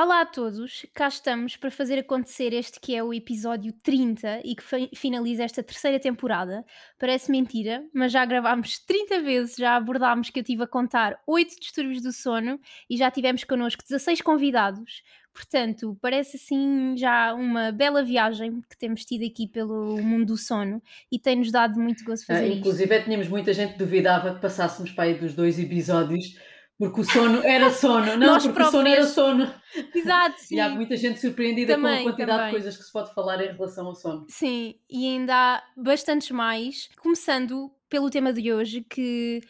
Olá a todos, cá estamos para fazer acontecer este que é o episódio 30 e que fi- finaliza esta terceira temporada. Parece mentira, mas já gravámos 30 vezes, já abordámos que eu tive a contar 8 distúrbios do sono e já tivemos connosco 16 convidados. Portanto, parece assim já uma bela viagem que temos tido aqui pelo mundo do sono e tem-nos dado muito gozo Ah, fazer isto. inclusive, tínhamos muita gente que duvidava que passássemos para aí dos dois episódios, porque o sono era sono. Não, Nós porque o sono era sono. Exato, sim. E há muita gente surpreendida com Também, a quantidade também. de coisas que se pode falar em relação ao sono. Sim, e ainda há bastantes mais, começando pelo tema de hoje, que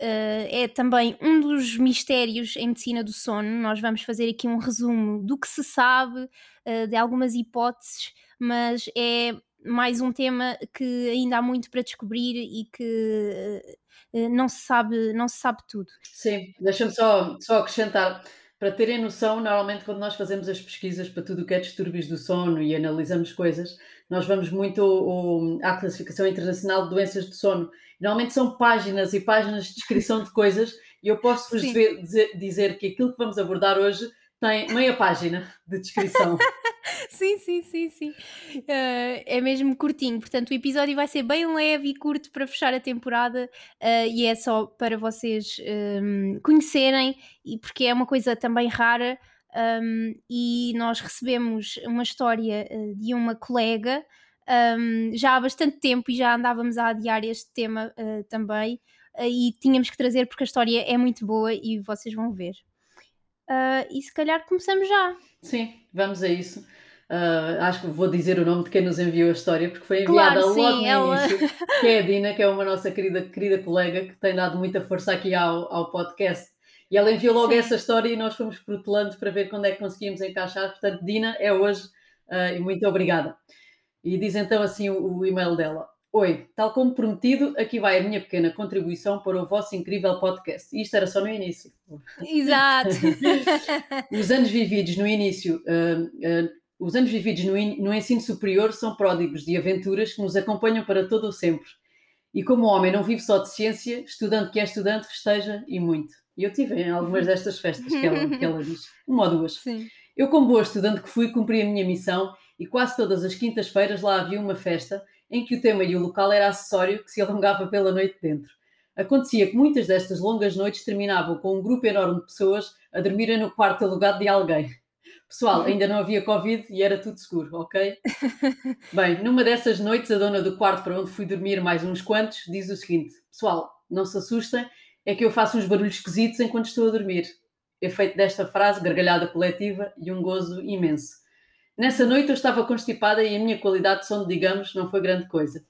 eh, é também um dos mistérios em medicina do sono. Nós vamos fazer aqui um resumo do que se sabe, eh, de algumas hipóteses, mas é mais um tema que ainda há muito para descobrir e que eh, eh, não se sabe, não se sabe tudo. Sim, deixa-me só, só acrescentar. Para terem noção, normalmente quando nós fazemos as pesquisas para tudo o que é distúrbios do sono e analisamos coisas, nós vamos muito ao- à classificação internacional de doenças do sono. Normalmente são páginas e páginas de descrição de coisas e eu posso-vos Sim. dizer, dizer- dizer que aquilo que vamos abordar hoje tem meia página de descrição. Sim, sim, sim, sim. Eh, é mesmo curtinho, portanto o episódio vai ser bem leve e curto para fechar a temporada eh, e é só para vocês ehm, conhecerem e porque é uma coisa também rara ehm, e nós recebemos uma história eh, de uma colega ehm, já há bastante tempo e já andávamos a adiar este tema eh, também e tínhamos que trazer porque a história é muito boa e vocês vão ver. E se calhar começamos já. Sim, vamos a isso. Ah, acho que vou dizer o nome de quem nos enviou a história, porque foi enviada Claro, logo sim, no ela- início, que é a Dina, que é uma nossa querida, querida colega que tem dado muita força aqui ao, ao podcast. E ela enviou logo Sim. essa história e nós fomos protelando para ver quando é que conseguíamos encaixar. Portanto, Dina, é hoje ah, e muito obrigada. E diz então assim o, o e-mail dela. Oi, tal como prometido, aqui vai a minha pequena contribuição para o vosso incrível podcast. E isto era só no início. Exato. Os anos vividos no início, ah, ah, os anos vividos no, in- no ensino superior são pródigos de aventuras que nos acompanham para todo o sempre. E como homem não vive só de ciência, estudante que é estudante festeja e muito. E eu tive em algumas destas festas que ela, que ela diz, uma ou duas. Sim. Eu, como boa estudante que fui, cumpri a minha missão e quase todas as quintas-feiras lá havia uma festa em que o tema e o local era acessório que se alongava pela noite dentro. Acontecia que muitas destas longas noites terminavam com um grupo enorme de pessoas a dormirem no quarto alugado de alguém. Pessoal, ainda não havia Covid e era tudo seguro, ok? Bem, numa dessas noites, a dona do quarto para onde fui dormir mais uns quantos diz o seguinte: Pessoal, não se assustem, é que eu faço uns barulhos esquisitos enquanto estou a dormir. Efeito desta frase, gargalhada coletiva e um gozo imenso. Nessa noite eu estava constipada e a minha qualidade de sono, digamos, não foi grande coisa.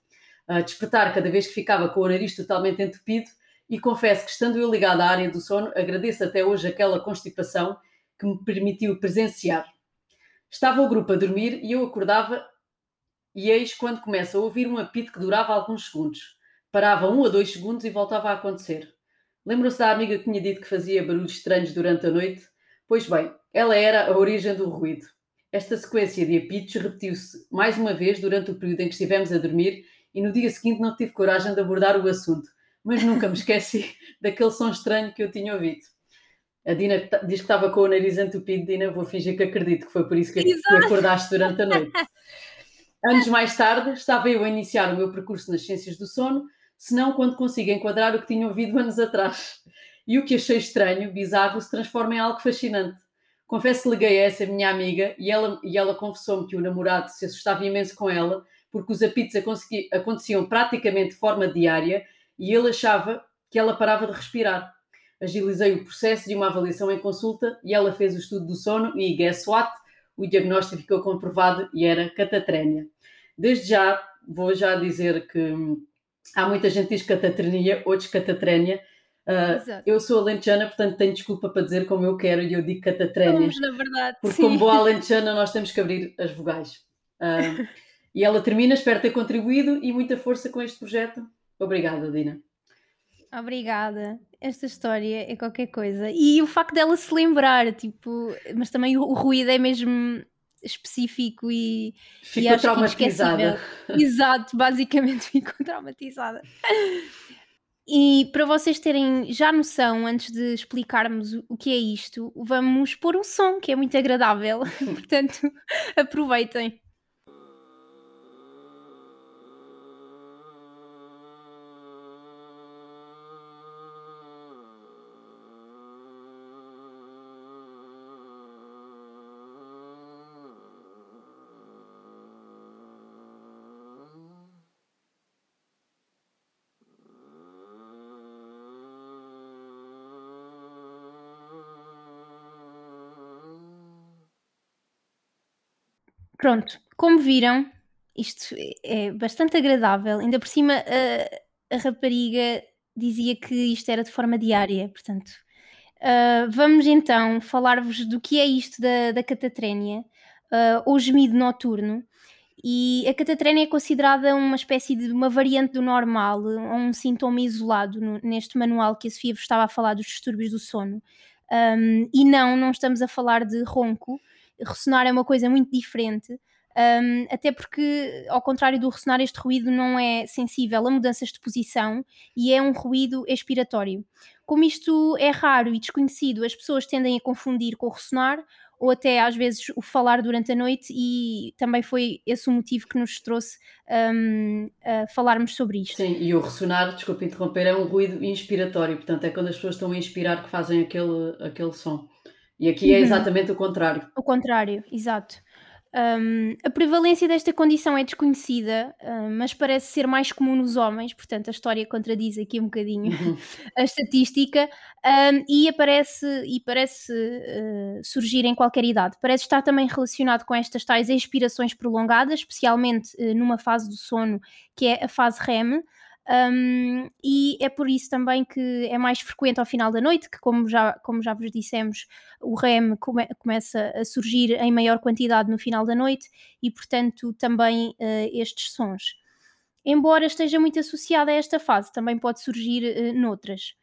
A despertar cada vez que ficava com o nariz totalmente entupido e confesso que, estando eu ligada à área do sono, agradeço até hoje aquela constipação que me permitiu presenciar. Estava o grupo a dormir e eu acordava e eis quando começa a ouvir um apito que durava alguns segundos. Parava um a dois segundos e voltava a acontecer. Lembram-se da amiga que tinha dito que fazia barulhos estranhos durante a noite? Pois bem, ela era a origem do ruído. Esta sequência de apitos repetiu-se mais uma vez durante o período em que estivemos a dormir e no dia seguinte não tive coragem de abordar o assunto, mas nunca me esqueci daquele som estranho que eu tinha ouvido. A Dina diz que estava com o nariz entupido, Dina, vou fingir que acredito que foi por isso que que Exato. acordaste durante a noite. Anos mais tarde, estava eu a iniciar o meu percurso nas ciências do sono, se não quando consigo enquadrar o que tinha ouvido anos atrás. E o que achei estranho, bizarro, se transforma em algo fascinante. Confesso que liguei a essa minha amiga e ela, e ela confessou-me que o namorado se assustava imenso com ela porque os apitos aconteciam praticamente de forma diária e ele achava que ela parava de respirar. Agilizei o processo de uma avaliação em consulta e ela fez o estudo do sono e, guess what? O diagnóstico ficou comprovado e era catatrénia. Desde já, vou já dizer que hum, há muita gente que diz catatrenia, outros catatrénia. Uh, eu sou alentejana, portanto tenho desculpa para dizer como eu quero e eu digo catatrénia. Somos, na verdade. Porque sim. como boa alentejana nós temos que abrir as vogais. Uh, e ela termina, espero ter contribuído e muita força com este projeto. Obrigada, Dina. Obrigada. Esta história é qualquer coisa. E o facto dela se lembrar, tipo, mas também o, o ruído é mesmo específico e, ficou e traumatizada. Exato, basicamente ficou traumatizada. E para vocês terem já noção, antes de explicarmos o que é isto, vamos pôr um som que é muito agradável. Portanto, aproveitem. Pronto, como viram, isto é bastante agradável. Ainda por cima, a, a rapariga dizia que isto era de forma diária, portanto. Uh, vamos então falar-vos do que é isto da, da catatrénia, uh, ou gemido noturno. E a catatrénia é considerada uma espécie de uma variante do normal, um sintoma isolado no, neste manual que a Sofia vos estava a falar dos distúrbios do sono. Um, e não, não estamos a falar de ronco, ressonar é uma coisa muito diferente, um, até porque, ao contrário do ressonar, este ruído não é sensível a mudanças de posição e é um ruído expiratório. Como isto é raro e desconhecido, as pessoas tendem a confundir com o ressonar ou até às vezes o falar durante a noite, e também foi esse o motivo que nos trouxe um, a falarmos sobre isto. Sim, e o ressonar, desculpe interromper, é um ruído inspiratório, portanto é quando as pessoas estão a inspirar que fazem aquele, aquele som. E aqui é uhum. exatamente o contrário. O contrário, exato. Um, a prevalência desta condição é desconhecida, um, mas parece ser mais comum nos homens, portanto a história contradiz aqui um bocadinho uhum. a estatística um, e aparece e parece uh, surgir em qualquer idade. Parece estar também relacionado com estas tais expirações prolongadas, especialmente uh, numa fase do sono que é a fase REM, um, e é por isso também que é mais frequente ao final da noite, que como já, como já vos dissemos, o REM come, começa a surgir em maior quantidade no final da noite e, portanto, também uh, estes sons. Embora esteja muito associada a esta fase, também pode surgir uh, noutras.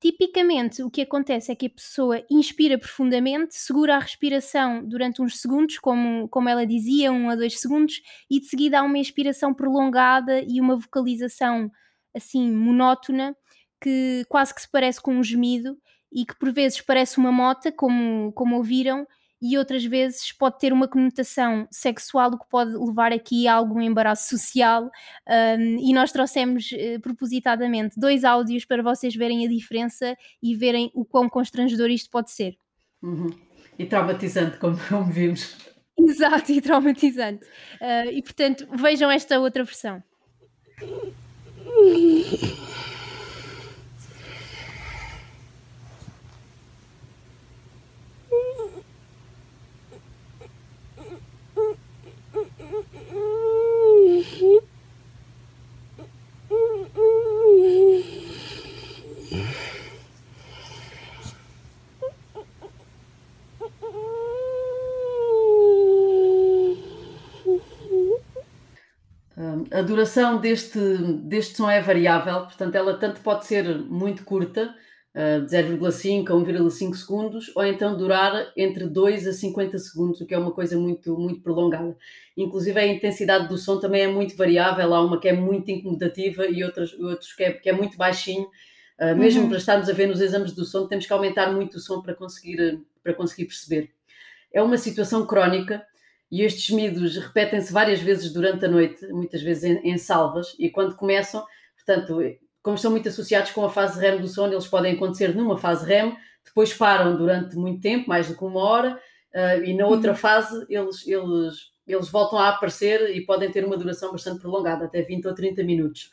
Tipicamente, o que acontece é que a pessoa inspira profundamente, segura a respiração durante uns segundos, como, como ela dizia, um a dois segundos, e de seguida há uma expiração prolongada e uma vocalização assim monótona que quase que se parece com um gemido e que por vezes parece uma mota, como, como ouviram, e outras vezes pode ter uma conotação sexual, o que pode levar aqui a algum embaraço social. Um, e nós trouxemos uh, propositadamente dois áudios para vocês verem a diferença e verem o quão constrangedor isto pode ser. Uhum. E traumatizante, como, como vimos. Exato, e traumatizante. Uh, e portanto, vejam esta outra versão. Mm-hmm. a duração deste, deste som é variável, portanto, ela tanto pode ser muito curta, uh, de 0,5 a 1,5 segundos, ou então durar entre 2 a 50 segundos, o que é uma coisa muito, muito prolongada. Inclusive, a intensidade do som também é muito variável, há uma que é muito incomodativa e outras, outros que é, que é muito baixinho. Uh, mesmo uhum. para estarmos a ver nos exames do som, temos que aumentar muito o som para conseguir, para conseguir perceber. É uma situação crónica e estes gemidos repetem-se várias vezes durante a noite, muitas vezes em, em, salvas, e quando começam, portanto, como estão muito associados com a fase REM do sono, eles podem acontecer numa fase REM, depois param durante muito tempo, mais do que uma hora, uh, e na outra uhum. fase eles, eles, eles voltam a aparecer e podem ter uma duração bastante prolongada, até 20 ou 30 minutos.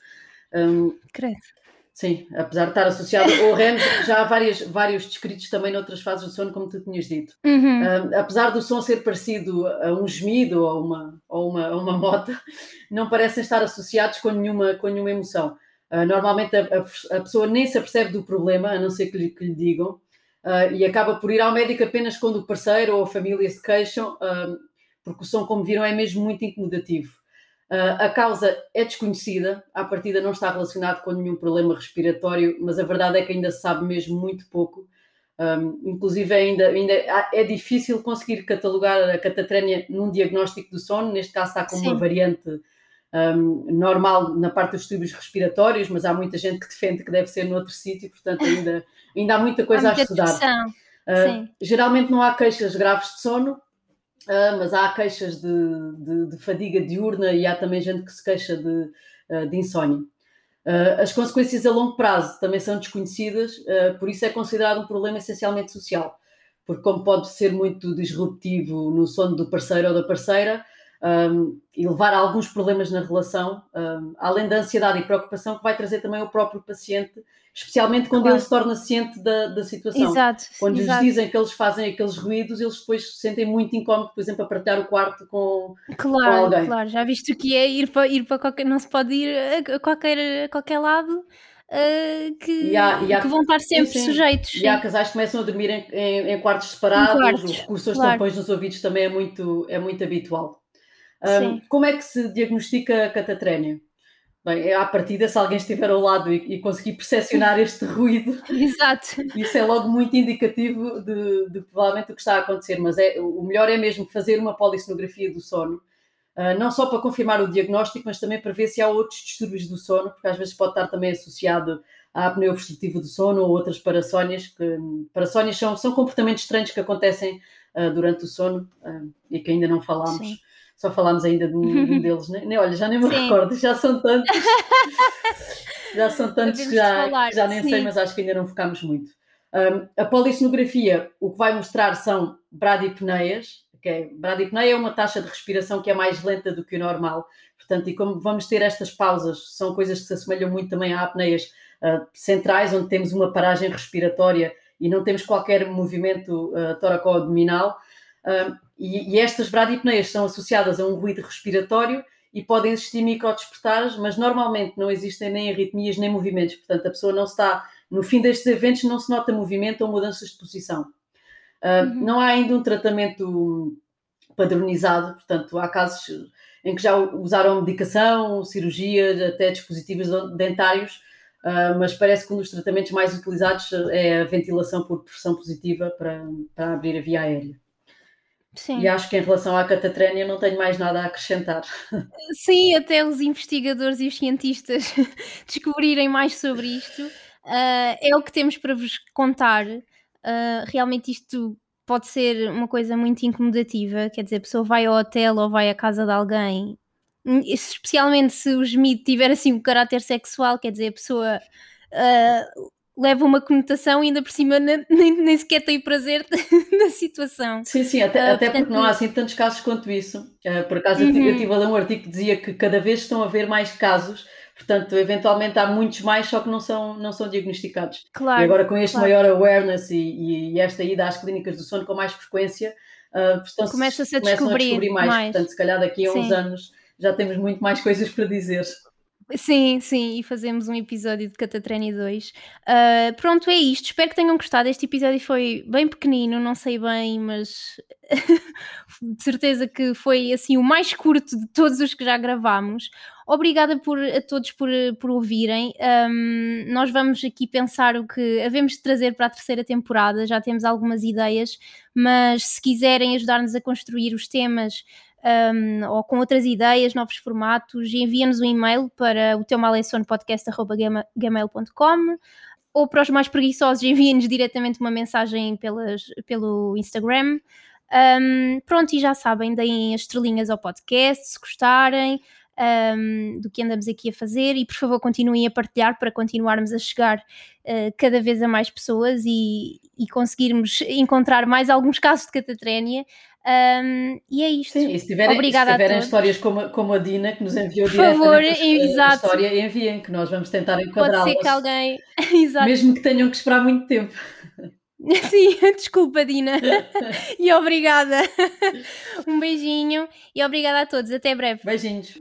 Um, Cresce. Sim, apesar de estar associado ao REM, já há várias, vários descritos também noutras fases do sono, como tu tinhas dito. Uhum. Uh, apesar do som ser parecido a um gemido ou uma, ou uma, uma mota, não parecem estar associados com nenhuma, com nenhuma emoção. Uh, normalmente a, a, a, pessoa nem se apercebe do problema, a não ser que lhe, que lhe digam, uh, e acaba por ir ao médico apenas quando o parceiro ou a família se queixam, porque o som, como viram, é mesmo muito incomodativo. A causa é desconhecida, à partida não está relacionado com nenhum problema respiratório, mas a verdade é que ainda se sabe mesmo muito pouco. Um, inclusive, ainda, ainda é difícil conseguir catalogar a catatrénia num diagnóstico do sono, neste caso está com Sim. uma variante um, normal na parte dos tubos respiratórios, mas há muita gente que defende que deve ser noutro sítio, portanto ainda, ainda há muita coisa há muita a estudar. Uh, geralmente não há queixas graves de sono, uh, mas há queixas de, de, de, fadiga diurna e há também gente que se queixa de, uh, de insónia. as consequências a longo prazo também são desconhecidas, por isso é considerado um problema essencialmente social, porque como pode ser muito disruptivo no sono do parceiro ou da parceira, um, e levar a alguns problemas na relação, um, além da ansiedade e preocupação que vai trazer também o próprio paciente, especialmente quando claro. ele se torna ciente da, da situação. Exato, quando exato. lhes dizem que eles fazem aqueles ruídos, eles depois se sentem muito incómodos, por exemplo, a partilhar o quarto com, claro, com alguém. Claro, já viste o que é ir para, ir para qualquer. Não se pode ir a qualquer, a qualquer lado. Uh, que, e há, e há, que vão estar sempre sim, sujeitos. E sim. há casais que começam a dormir em, em, em quartos separados, em quartos, o recurso aos claro. tampões nos ouvidos também é muito, é muito habitual. Um, como é que se diagnostica catatrénia? Bem, é à partida, se alguém estiver ao lado e, e conseguir percepcionar este ruído, Exato. isso é logo muito indicativo de, de, provavelmente o que está a acontecer. Mas é, o melhor é mesmo fazer uma polissonografia do sono, uh, não só para confirmar o diagnóstico, mas também para ver se há outros distúrbios do sono, porque às vezes pode estar também associado à apneia obstrutiva do sono ou outras parassónias. Que, parassónias são, são comportamentos estranhos que acontecem uh, durante o sono uh, e que ainda não falámos. Sim só falámos ainda de um, de deles, nem, nem, olha, já nem me sim. recordo, já são tantos, já são tantos que já, falar, já nem sim. sei, mas acho que ainda não focámos muito. Um, a polissonografia, o que vai mostrar são bradipneias, que é, bradipneia é uma taxa de respiração que é mais lenta do que o normal, portanto, e como vamos ter estas pausas, são coisas que se assemelham muito também a apneias uh, centrais, onde temos uma paragem respiratória e não temos qualquer movimento uh, toraco-abdominal, uh, e, e estas bradipneias são associadas a um ruído respiratório e podem existir microdespertares, mas normalmente não existem nem arritmias nem movimentos. Portanto, a pessoa não está, no fim destes eventos, não se nota movimento ou mudanças de posição. Uh, uhum. Não há ainda um tratamento padronizado, portanto, há casos em que já usaram medicação, cirurgia, até dispositivos dentários, uh, mas parece que um dos tratamentos mais utilizados é a ventilação por pressão positiva para, para abrir a via aérea. Sim. E acho que em relação à catatrénia não tenho mais nada a acrescentar. Sim, até os investigadores e os cientistas descobrirem mais sobre isto. Uh, é o que temos para vos contar. Uh, realmente isto pode ser uma coisa muito incomodativa, quer dizer, a pessoa vai ao hotel ou vai à casa de alguém, especialmente se o gemido tiver assim um caráter sexual, quer dizer, a pessoa uh, leva uma conotação e ainda por cima nem, nem sequer tem prazer na situação. Sim, sim, até, uh, até portanto, porque não há assim tantos casos quanto isso. Uh, por acaso uhum. eu, eu tive a ler um artigo que dizia que cada vez estão a haver mais casos, portanto, eventualmente há muitos mais, só que não são, não são diagnosticados. Claro, e agora com este claro. maior awareness e, e, esta ida às clínicas do sono com mais frequência, uh, começa-se a, descobrir a descobrir mais. mais. Portanto, se calhar daqui a sim. uns anos já temos muito mais coisas para dizer. Sim, sim, e fazemos um episódio de Catatreni 2. Uh, pronto, é isto. Espero que tenham gostado. Este episódio foi bem pequenino, não sei bem, mas de certeza que foi assim o mais curto de todos os que já gravámos. Obrigada por, a todos por, por ouvirem. Um, nós vamos aqui pensar o que havemos de trazer para a terceira temporada. Já temos algumas ideias, mas se quiserem ajudar-nos a construir os temas um, ou com outras ideias, novos formatos, envia-nos um e-mail para o teu podcast.gmail.com ou para os mais preguiçosos, enviem-nos diretamente uma mensagem pelas, pelo Instagram. Um, pronto, e já sabem, deem as estrelinhas ao podcast se gostarem um, do que andamos aqui a fazer e por favor continuem a partilhar para continuarmos a chegar uh, cada vez a mais pessoas e, e conseguirmos encontrar mais alguns casos de catatrénia um, e é isto. Sim, e se tiverem, Obrigada se tiverem histórias como, como a Dina, que nos enviou Por favor, a história, enviem, que nós vamos tentar enquadrá-las. Pode ser que alguém. Exato. Mesmo que tenham que esperar muito tempo. Sim, desculpa, Dina. e obrigada. Um beijinho e obrigada a todos. Até breve. Beijinhos.